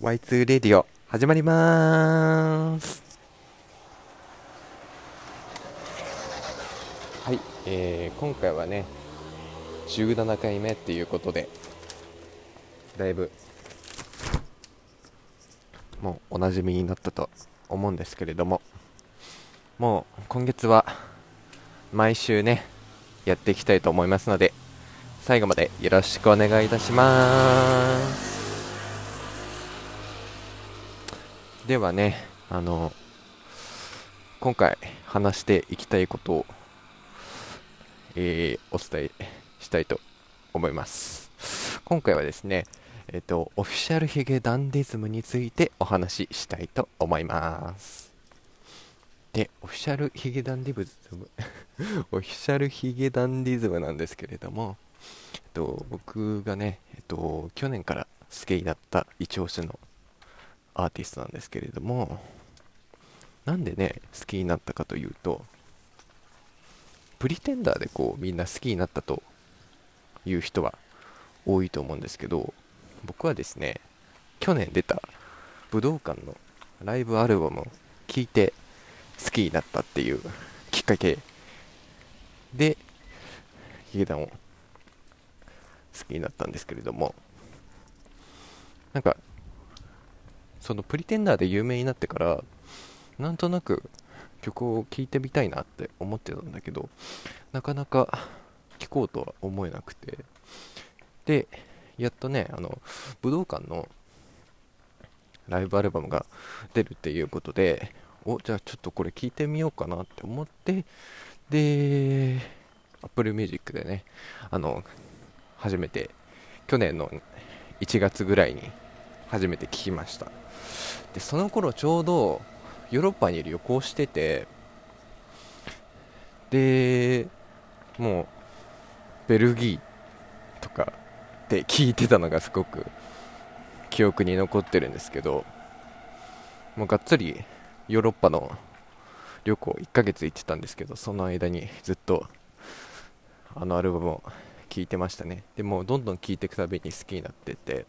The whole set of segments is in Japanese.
Y2 レディオ始まりまーす。はい、えー、今回はね17回目っていうことでだいぶもうおなじみになったと思うんですけれどももう今月は毎週ねやっていきたいと思いますので最後までよろしくお願いいたします。ではねあの今回話していきたいことを、えー、お伝えしたいと思います。今回はですねえっ、とオフィシャルヒゲダンディズムについてお話ししたいと思います。でオフィシャルヒゲダンディズム オフィシャルヒゲダンディズムなんですけれども、えっと、僕がね、えっと、去年から好きになった一押しのアーティストなんですけれどもなんでね好きになったかというとプリテンダーでこうみんな好きになったという人は多いと思うんですけど僕はですね去年出た武道館のライブアルバムを聴いて好きになったっていうきっかけでヒゲダンを好きになったんですけれどもなんかそのプリテンダーで有名になってからなんとなく曲を聴いてみたいなって思ってたんだけどなかなか聴こうとは思えなくて。でやっとねあの武道館のライブアルバムが出るっていうことでおじゃあちょっとこれ聴いてみようかなって思ってで Apple Music でねあの初めて去年の1月ぐらいに初めて聴きました。でその頃ちょうどヨーロッパに旅行しててでもうベルギーとかで聞いてたのがすごく記憶に残ってるんですけどもうがっつりヨーロッパの旅行1ヶ月行ってたんですけどその間にずっとあのアルバムを聴いてましたね。でもどんどん聴いていくたびに好きになってて。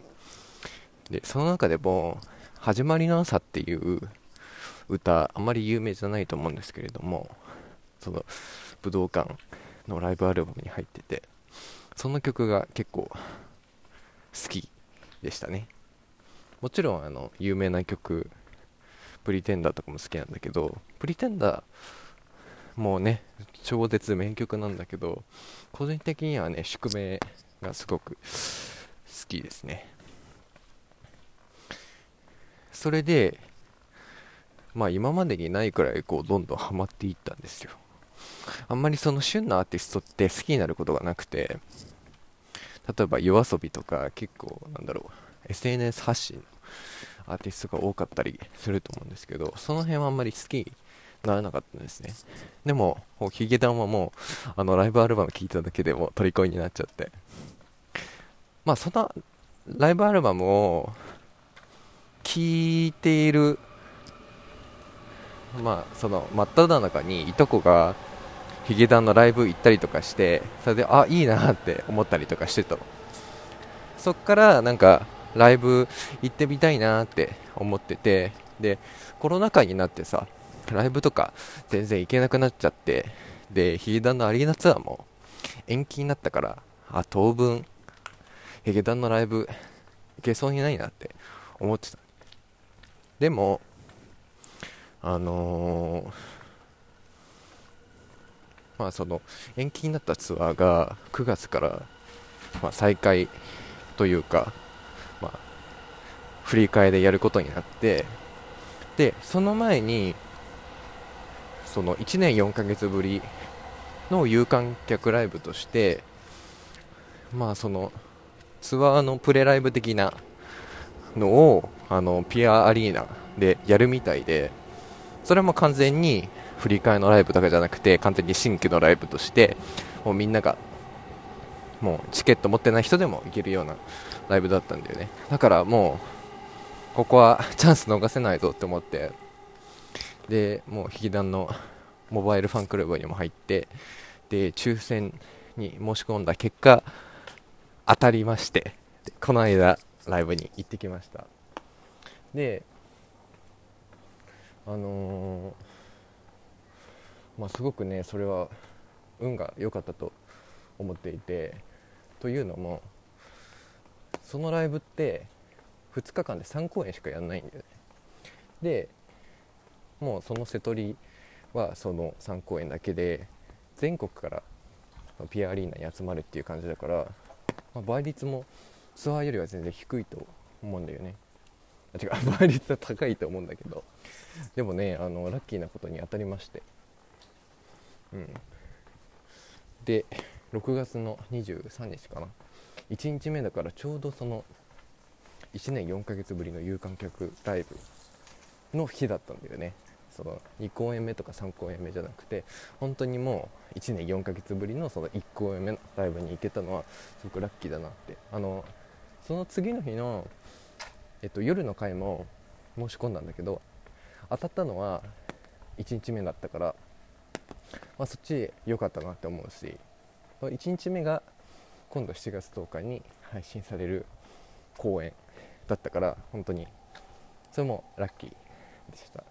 でその中でも「始まりの朝」っていう歌あまり有名じゃないと思うんですけれどもその武道館のライブアルバムに入っててその曲が結構好きでしたね。もちろんあの有名な曲プリテンダーとかも好きなんだけどプリテンダーもうね超絶名曲なんだけど個人的にはね宿命がすごく好きですね。それでまあ今までにないくらいこうどんどんハマっていったんですよ。あんまりその旬なアーティストって好きになることがなくて例えば yoasobi とか結構なんだろう SNS 発信のアーティストが多かったりすると思うんですけどその辺はあんまり好きにならなかったんですね。でもヒゲダンはもうあのライブアルバム聴いただけでも虜になっちゃって。まあそのライブアルバムを聴いているまあその真っ只中にいとこがヒゲダンのライブ行ったりとかしてそれであいいなって思ったりとかしてたの。そっからなんかライブ行ってみたいなって思っててでコロナ禍になってさライブとか全然行けなくなっちゃってでヒゲダンのアリーナツアーも延期になったからあ当分ヒゲダンのライブ行けそうにないなって思ってた。でもあのー、まあその延期になったツアーが9月からまあ再開というか、まあ、振り替えでやることになってでその前にその1年4ヶ月ぶりの有観客ライブとしてまあそのツアーのプレライブ的なのをあのピアアリーナでやるみたいでそれも完全に振り替えのライブだけじゃなくて完全に新規のライブとしてもうみんながもうチケット持ってない人でも行けるようなライブだったんだよね。だからもうここはチャンス逃せないぞって思ってでもう引き団のモバイルファンクラブにも入ってで抽選に申し込んだ結果当たりましてこの間ライブに行ってきました。であのー、まあすごくねそれは運が良かったと思っていてというのもそのライブって2日間で3公演しかやんないんだよね。でもうその瀬戸りはその3公演だけで全国からピアアリーナに集まるっていう感じだから、まあ、倍率もツアーよりは全然低いと思うんだよね。違う。倍率は高いと思うんだけど。でもねあのラッキーなことに当たりまして。うん。で6月の23日かな。1日目だからちょうどその1年4ヶ月ぶりの有観客ライブの日だったんだよね。その2公演目とか3公演目じゃなくて本当にもう1年4ヶ月ぶりのその1公演目のライブに行けたのはすごくラッキーだなって。あのその次の日の、えっと、夜の回も申し込んだんだけど当たったのは1日目だったから、まあ、そっち良かったなって思うし1日目が今度7月10日に配信される公演だったから本当にそれもラッキーでした。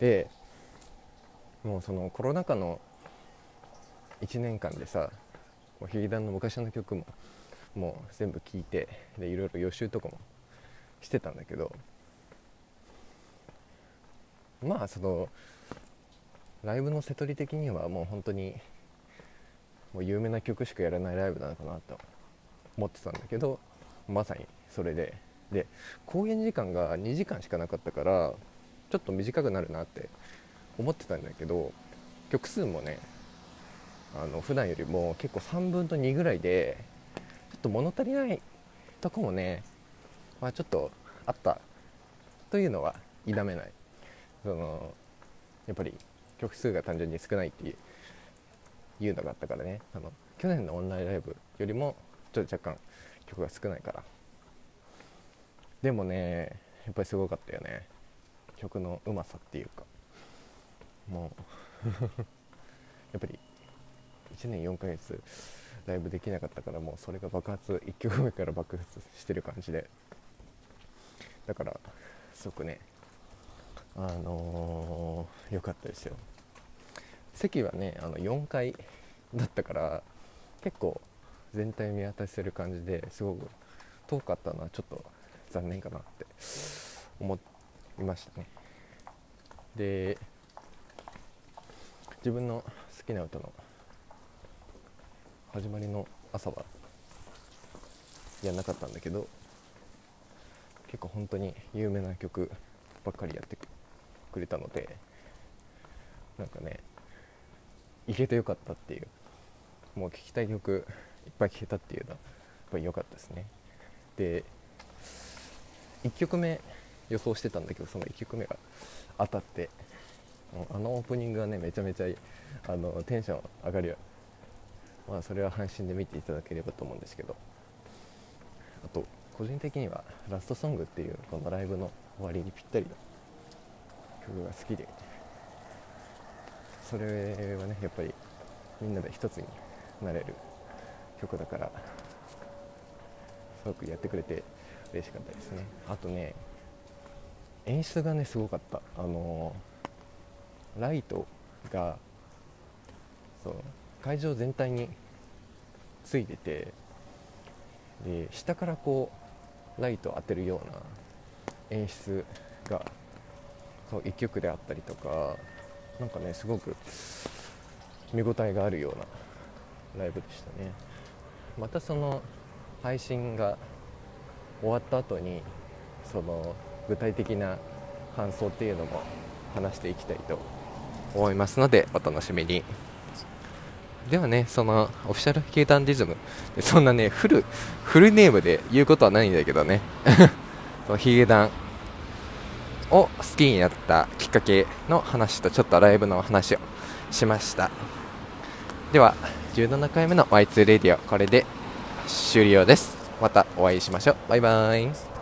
でもうそのコロナ禍の1年間でさヒゲダンの昔の曲ももう全部聴いてでいろいろ予習とかもしてたんだけどまあそのライブの瀬戸り的にはもう本当にもう有名な曲しかやらないライブなのかなと思ってたんだけどまさにそれで。で公演時間が2時間しかなかったからちょっと短くなるなって思ってたんだけど曲数もねあの普段よりも結構3分の2ぐらいでょっと物足りないとこもね、まあ、ちょっとあったというのは否めない。そのやっぱり曲数が単純に少ないっていういうのがあったからね。あの去年のオンラインライブよりもちょっと若干曲が少ないから。でもねやっぱりすごかったよね。曲のうまさっていうか。もう やっぱり1年4ヶ月ライブできなかったからもうそれが爆発1曲目から爆発してる感じで。だからすごくねあのー、かったですよ。席はねあの4階だったから結構全体見渡せる感じですごく遠かったのはちょっと残念かなって思いましたね。で自分の好きな歌の始まりの朝はやんなかったんだけど結構本当に有名な曲ばっかりやってくれたのでなんかね行けてよかったっていうもう聴きたい曲いっぱい聴けたっていうのはやっぱり良かったですね。で1曲目予想してたんだけどその1曲目が当たってあのオープニングがねめちゃめちゃあのテンション上がるよ。まあそれは配信で見ていただければと思うんですけど。あと個人的にはラストソングっていうこのライブの終わりにぴったりの曲が好きで。それはねやっぱりみんなで一つになれる曲だからすごくやってくれて嬉しかったですね。あとね演出がねすごかった。あのライトがそう会場全体についててで下からこうライトを当てるような演出がそう1曲であったりとかなんかねすごく見応えがあるようなライブでしたね。またその配信が終わった後にその具体的な感想っていうのも話していきたいと思いますのでお楽しみに。ではねそのオフィシャルヒゲダンディズム。そんなねフルフルネームで言うことはないんだけどね。ヒゲダン。を好きになったきっかけの話とちょっとライブの話をしました。では17回目の Y2 レディオこれで終了です。またお会いしましょう。バイバーイ。